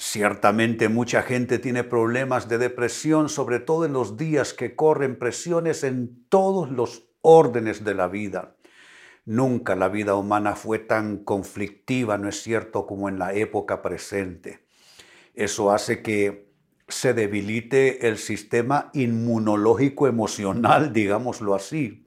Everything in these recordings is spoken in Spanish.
Ciertamente mucha gente tiene problemas de depresión, sobre todo en los días que corren presiones en todos los órdenes de la vida. Nunca la vida humana fue tan conflictiva, ¿no es cierto?, como en la época presente. Eso hace que se debilite el sistema inmunológico emocional, digámoslo así.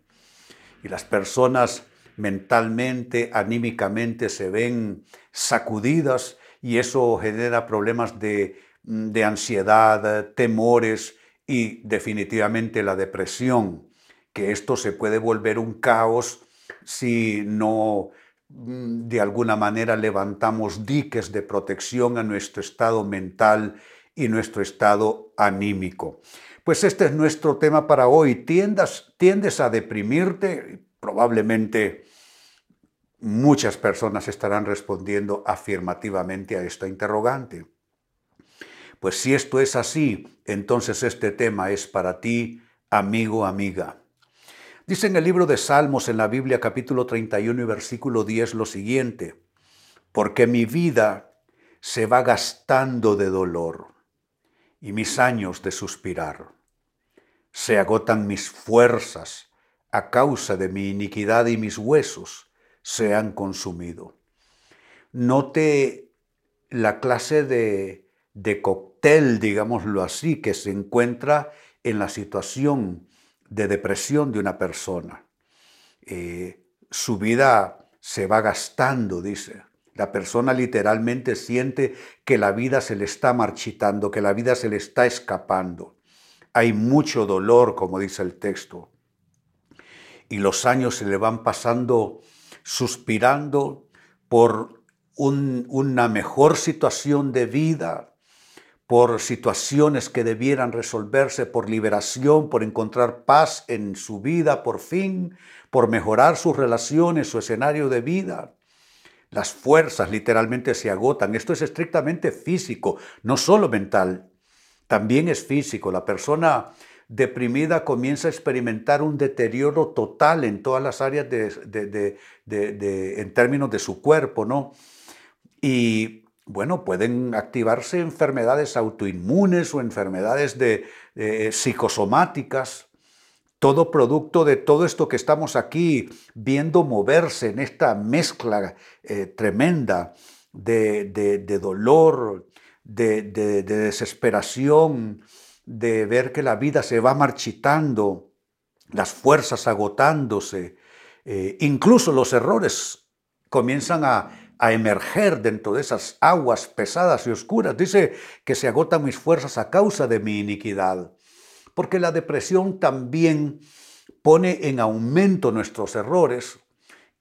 Y las personas mentalmente, anímicamente se ven sacudidas y eso genera problemas de, de ansiedad, temores y definitivamente la depresión, que esto se puede volver un caos si no mm, de alguna manera levantamos diques de protección a nuestro estado mental y nuestro estado anímico. Pues este es nuestro tema para hoy. Tiendes a deprimirte, probablemente Muchas personas estarán respondiendo afirmativamente a esta interrogante. Pues si esto es así, entonces este tema es para ti, amigo, amiga. Dice en el libro de Salmos en la Biblia capítulo 31 y versículo 10 lo siguiente, porque mi vida se va gastando de dolor y mis años de suspirar. Se agotan mis fuerzas a causa de mi iniquidad y mis huesos se han consumido. Note la clase de, de cóctel, digámoslo así, que se encuentra en la situación de depresión de una persona. Eh, su vida se va gastando, dice. La persona literalmente siente que la vida se le está marchitando, que la vida se le está escapando. Hay mucho dolor, como dice el texto. Y los años se le van pasando suspirando por una mejor situación de vida, por situaciones que debieran resolverse, por liberación, por encontrar paz en su vida por fin, por mejorar sus relaciones, su escenario de vida. Las fuerzas literalmente se agotan. Esto es estrictamente físico, no solo mental, también es físico. La persona deprimida comienza a experimentar un deterioro total en todas las áreas de, en términos de su cuerpo, ¿no? Y bueno, pueden activarse enfermedades autoinmunes o enfermedades de, psicosomáticas, todo producto de todo esto que estamos aquí viendo moverse en esta mezcla eh, tremenda de, dolor, de, desesperación, de ver que la vida se va marchitando, las fuerzas agotándose, eh, incluso los errores comienzan a, emerger dentro de esas aguas pesadas y oscuras. Dice que se agotan mis fuerzas a causa de mi iniquidad, porque la depresión también pone en aumento nuestros errores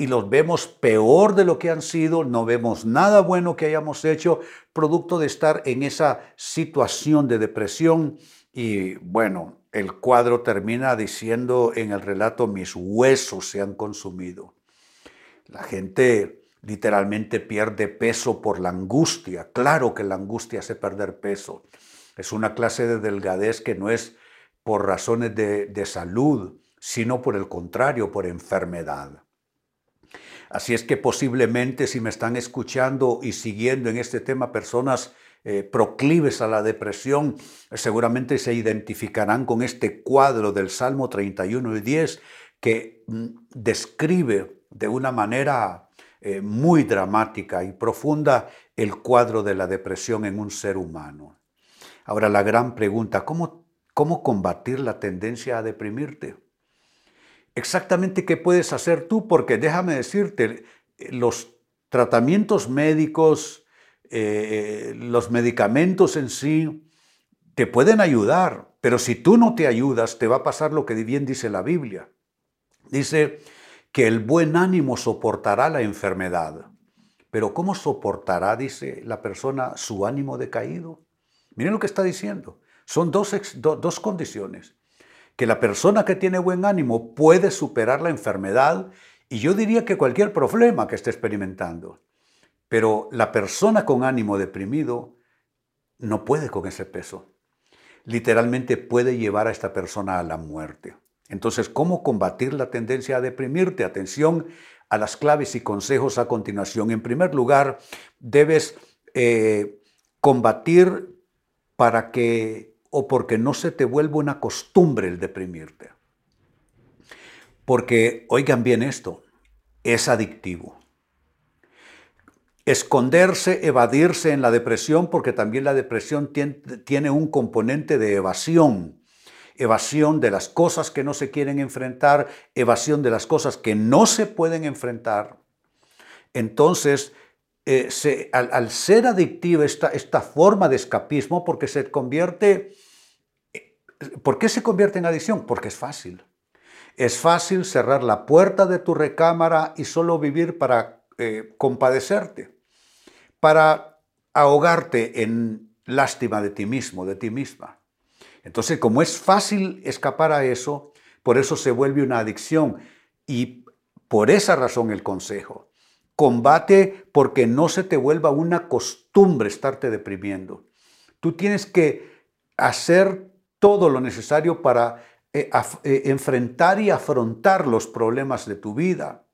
y los vemos peor de lo que han sido, no vemos nada bueno que hayamos hecho, producto de estar en esa situación de depresión y bueno, el cuadro termina diciendo en el relato, mis huesos se han consumido. La gente literalmente pierde peso por la angustia. Claro que la angustia hace perder peso. Es una clase de delgadez que no es por razones de, de salud, sino por el contrario, por enfermedad. Así es que posiblemente si me están escuchando y siguiendo en este tema personas eh, proclives a la depresión, seguramente se identificarán con este cuadro del Salmo 31 y 10 que mm, describe de una manera eh, muy dramática y profunda el cuadro de la depresión en un ser humano. Ahora la gran pregunta, ¿cómo, cómo combatir la tendencia a deprimirte? Exactamente qué puedes hacer tú, porque déjame decirte, los tratamientos médicos, eh, los medicamentos en sí te pueden ayudar, pero si tú no te ayudas, te va a pasar lo que bien dice la Biblia. Dice que el buen ánimo soportará la enfermedad. Pero ¿cómo soportará, dice la persona, su ánimo decaído? Miren lo que está diciendo. Son dos, dos condiciones. Que la persona que tiene buen ánimo puede superar la enfermedad y yo diría que cualquier problema que esté experimentando. Pero la persona con ánimo deprimido no puede con ese peso. Literalmente puede llevar a esta persona a la muerte. Entonces, ¿cómo combatir la tendencia a deprimirte? Atención a las claves y consejos a continuación. En primer lugar, debes eh, combatir para que o porque no se te vuelva una costumbre el deprimirte. Porque, oigan bien esto, es adictivo. Esconderse, evadirse en la depresión, porque también la depresión tiene un componente de evasión. Evasión de las cosas que no se quieren enfrentar, evasión de las cosas que no se pueden enfrentar. Entonces, eh, al, ser adictiva esta, esta forma de escapismo, porque se convierte, eh, ¿por qué se convierte en adicción? Porque es fácil. Es fácil cerrar la puerta de tu recámara y solo vivir para eh, compadecerte, para ahogarte en lástima de ti mismo, de ti misma. Entonces, como es fácil escapar a eso, por eso se vuelve una adicción. Y por esa razón el consejo. Combate porque no se te vuelva una costumbre estarte deprimiendo. Tú tienes que hacer todo lo necesario para eh, eh, enfrentar y afrontar los problemas de tu vida,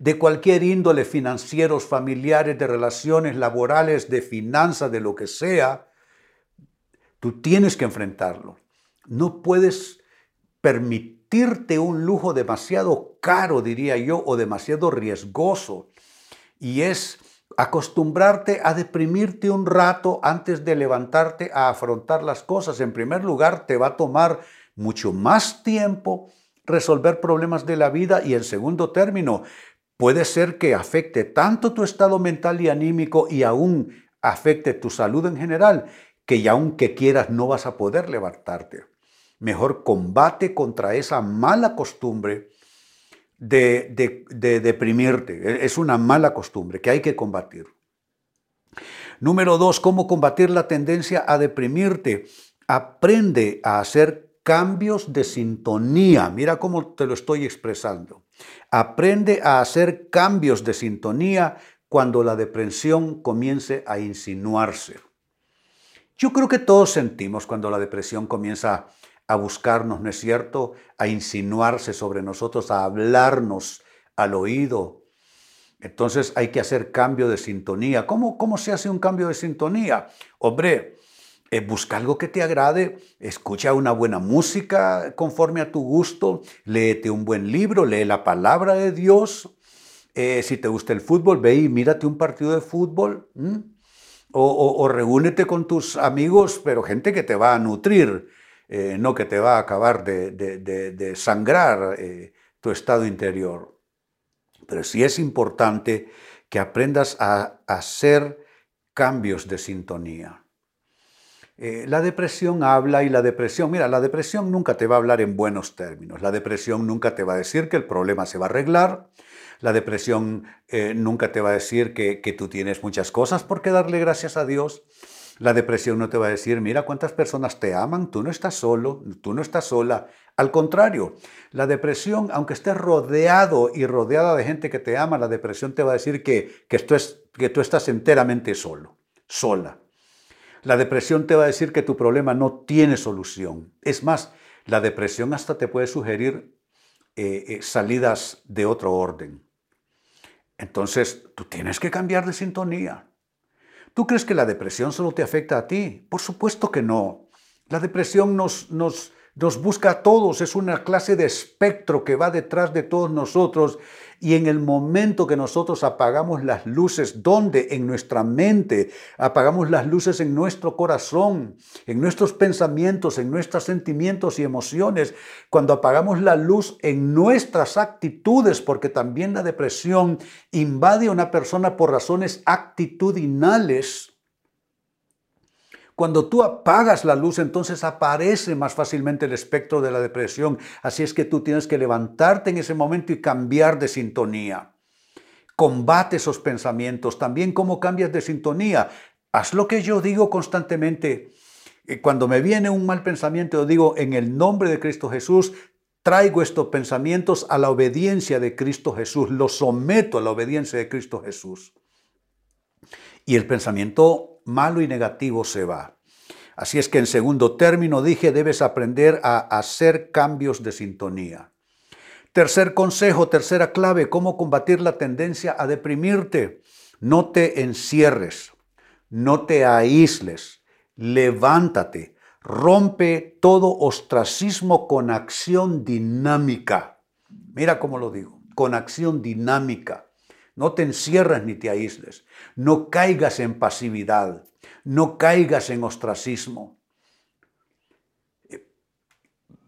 de cualquier índole, financieros, familiares, de relaciones laborales, de finanzas, de lo que sea, tú tienes que enfrentarlo. No puedes un lujo demasiado caro, diría yo, o demasiado riesgoso. Y es acostumbrarte a deprimirte un rato antes de levantarte a afrontar las cosas. En primer lugar, te va a tomar mucho más tiempo resolver problemas de la vida y en segundo término, puede ser que afecte tanto tu estado mental y anímico y aún afecte tu salud en general, que aunque quieras no vas a poder levantarte. Mejor combate contra esa mala costumbre de, de, de deprimirte. Es una mala costumbre que hay que combatir. Número dos, ¿cómo combatir la tendencia a deprimirte? Aprende a hacer cambios de sintonía. Mira cómo te lo estoy expresando. Aprende a hacer cambios de sintonía cuando la depresión comience a insinuarse. Yo creo que todos sentimos cuando la depresión comienza a buscarnos, ¿no es cierto? A insinuarse sobre nosotros, a hablarnos al oído. Entonces hay que hacer cambio de sintonía. ¿Cómo, cómo se hace un cambio de sintonía? Hombre, eh, busca algo que te agrade, escucha una buena música conforme a tu gusto, léete un buen libro, lee la palabra de Dios. Eh, si te gusta el fútbol, ve y mírate un partido de fútbol. O, reúnete con tus amigos, pero gente que te va a nutrir, eh, no que te va a acabar de, sangrar tu estado interior. Pero sí es importante que aprendas a hacer cambios de sintonía. Eh, la depresión habla y la depresión, mira, la depresión nunca te va a hablar en buenos términos. La depresión nunca te va a decir que el problema se va a arreglar. La depresión eh, nunca te va a decir que, que tú tienes muchas cosas por qué darle gracias a Dios. La depresión no te va a decir, mira cuántas personas te aman, tú no estás solo, tú no estás sola. Al contrario, la depresión, aunque estés rodeado y rodeada de gente que te ama, la depresión te va a decir que, que, esto es, que tú estás enteramente solo, sola. La depresión te va a decir que tu problema no tiene solución. Es más, la depresión hasta te puede sugerir eh, eh, salidas de otro orden. Entonces, tú tienes que cambiar de sintonía. ¿Tú crees que la depresión solo te afecta a ti? Por supuesto que no. La depresión nos, nos, nos busca a todos, es una clase de espectro que va detrás de todos nosotros y en el momento que nosotros apagamos las luces, ¿dónde? En nuestra mente, apagamos las luces en nuestro corazón, en nuestros pensamientos, en nuestros sentimientos y emociones, cuando apagamos la luz en nuestras actitudes, porque también la depresión invade a una persona por razones actitudinales, cuando tú apagas la luz, entonces aparece más fácilmente el espectro de la depresión. Así es que tú tienes que levantarte en ese momento y cambiar de sintonía. Combate esos pensamientos. También cómo cambias de sintonía. Haz lo que yo digo constantemente. Cuando me viene un mal pensamiento, yo digo, en el nombre de Cristo Jesús, traigo estos pensamientos a la obediencia de Cristo Jesús, los someto a la obediencia de Cristo Jesús. Y el pensamiento malo y negativo se va. Así es que en segundo término dije, debes aprender a hacer cambios de sintonía. Tercer consejo, tercera clave, cómo combatir la tendencia a deprimirte. No te encierres, no te aísles, levántate, rompe todo ostracismo con acción dinámica. Mira cómo lo digo, con acción dinámica. No te encierres ni te aísles, no caigas en pasividad, no caigas en ostracismo.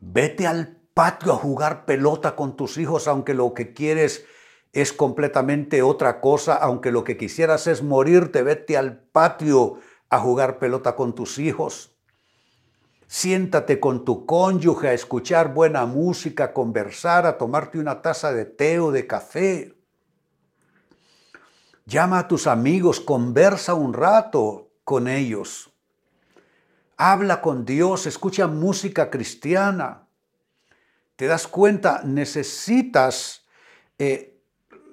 Vete al patio a jugar pelota con tus hijos, aunque lo que quieres es completamente otra cosa, aunque lo que quisieras es morirte, vete al patio a jugar pelota con tus hijos. Siéntate con tu cónyuge a escuchar buena música, a conversar, a tomarte una taza de té o de café. Llama a tus amigos, conversa un rato con ellos. Habla con Dios, escucha música cristiana. Te das cuenta, necesitas eh,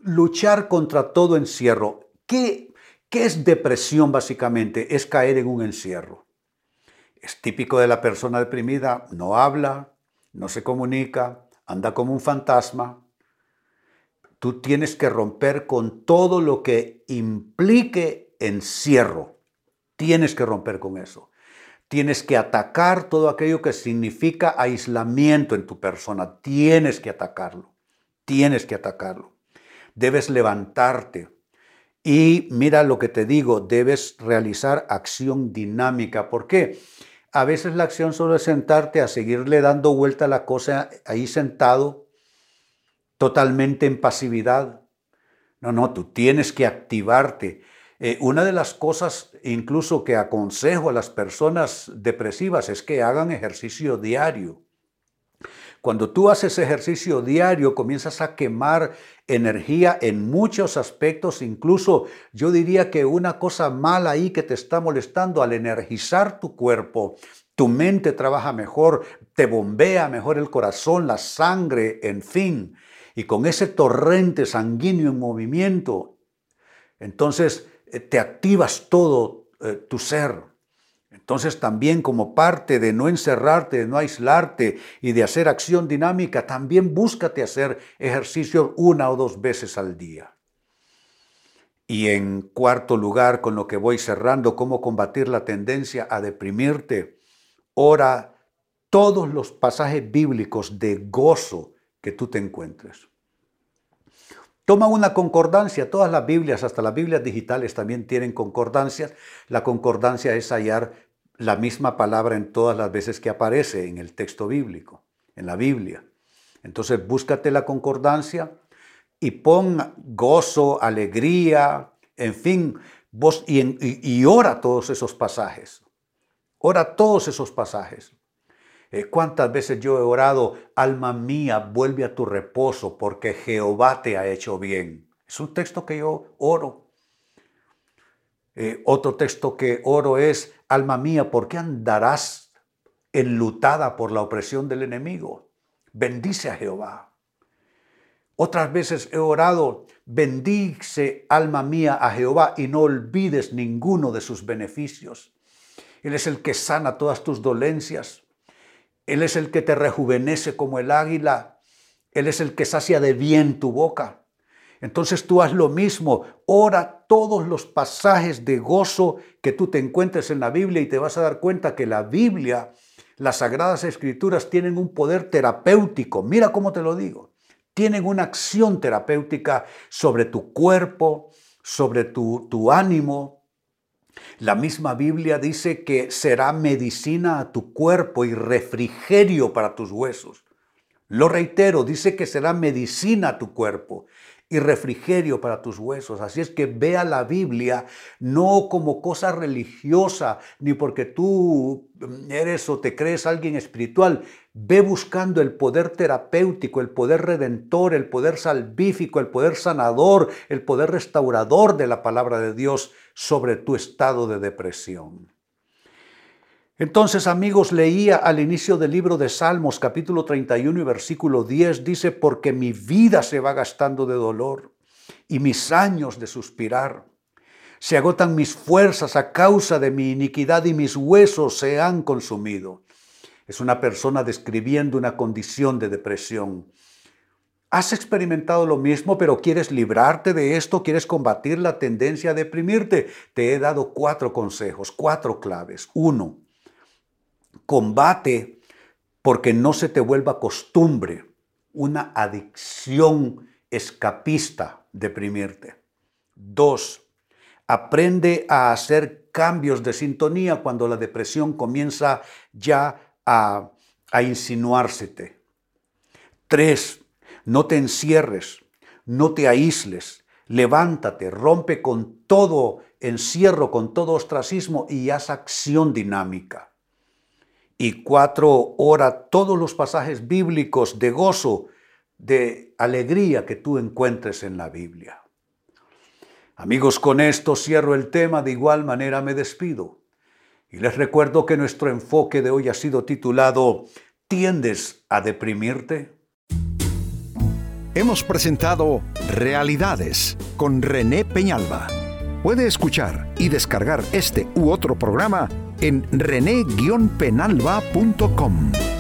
luchar contra todo encierro. ¿Qué, ¿Qué es depresión básicamente? Es caer en un encierro. Es típico de la persona deprimida, no habla, no se comunica, anda como un fantasma. Tú tienes que romper con todo lo que implique encierro. Tienes que romper con eso. Tienes que atacar todo aquello que significa aislamiento en tu persona. Tienes que atacarlo. Tienes que atacarlo debes levantarte. Y mira lo que te digo, debes realizar acción dinámica. ¿Por qué? A veces la acción solo es sentarte a seguirle dando vuelta a la cosa ahí sentado, totalmente en pasividad. No, no, tú tienes que activarte. Eh, una de las cosas incluso que aconsejo a las personas depresivas es que hagan ejercicio diario. Cuando tú haces ejercicio diario, comienzas a quemar energía en muchos aspectos, incluso yo diría que una cosa mala ahí que te está molestando al energizar tu cuerpo, tu mente trabaja mejor, te bombea mejor el corazón, la sangre, en fin. Y con ese torrente sanguíneo en movimiento, entonces eh, te activas todo eh, tu ser. Entonces también como parte de no encerrarte, de no aislarte y de hacer acción dinámica, también búscate hacer ejercicio una o dos veces al día. Y en cuarto lugar, con lo que voy cerrando, cómo combatir la tendencia a deprimirte, ora todos los pasajes bíblicos de gozo que tú te encuentres. Toma una concordancia, todas las Biblias, hasta las Biblias digitales también tienen concordancias. La concordancia es hallar la misma palabra en todas las veces que aparece en el texto bíblico, en la Biblia. Entonces búscate la concordancia y pon gozo, alegría, en fin, vos, y, ora todos esos pasajes. Ora todos esos pasajes. Eh, ¿Cuántas veces yo he orado, alma mía, vuelve a tu reposo porque Jehová te ha hecho bien? Es un texto que yo oro. Eh, otro texto que oro es, alma mía, ¿por qué andarás enlutada por la opresión del enemigo? Bendice a Jehová. Otras veces he orado, bendice alma mía a Jehová y no olvides ninguno de sus beneficios. Él es el que sana todas tus dolencias. Él es el que te rejuvenece como el águila. Él es el que sacia de bien tu boca. Entonces tú haz lo mismo, ora todos los pasajes de gozo que tú te encuentres en la Biblia y te vas a dar cuenta que la Biblia, las sagradas escrituras tienen un poder terapéutico. Mira cómo te lo digo. Tienen una acción terapéutica sobre tu cuerpo, sobre tu, tu ánimo. La misma Biblia dice que será medicina a tu cuerpo y refrigerio para tus huesos. Lo reitero, dice que será medicina a tu cuerpo y refrigerio para tus huesos. Así es que vea la Biblia no como cosa religiosa, ni porque tú eres o te crees alguien espiritual. Ve buscando el poder terapéutico, el poder redentor, el poder salvífico, el poder sanador, el poder restaurador de la palabra de Dios sobre tu estado de depresión. Entonces, amigos, leía al inicio del libro de Salmos, capítulo 31 y versículo 10, dice, porque mi vida se va gastando de dolor y mis años de suspirar. Se agotan mis fuerzas a causa de mi iniquidad y mis huesos se han consumido. Es una persona describiendo una condición de depresión. ¿Has experimentado lo mismo, pero quieres librarte de esto? ¿Quieres combatir la tendencia a deprimirte? Te he dado cuatro consejos, cuatro claves. Uno, combate porque no se te vuelva costumbre, una adicción escapista deprimirte. Dos, aprende a hacer cambios de sintonía cuando la depresión comienza ya a, a insinuársete. Tres, no te encierres, no te aísles, levántate, rompe con todo encierro, con todo ostracismo y haz acción dinámica. Y cuatro, ora todos los pasajes bíblicos de gozo, de alegría que tú encuentres en la Biblia. Amigos, con esto cierro el tema, de igual manera me despido. Y les recuerdo que nuestro enfoque de hoy ha sido titulado ¿Tiendes a deprimirte? hemos presentado Realidades con René Peñalba. Puede escuchar y descargar este u otro programa en rene-penalba.com.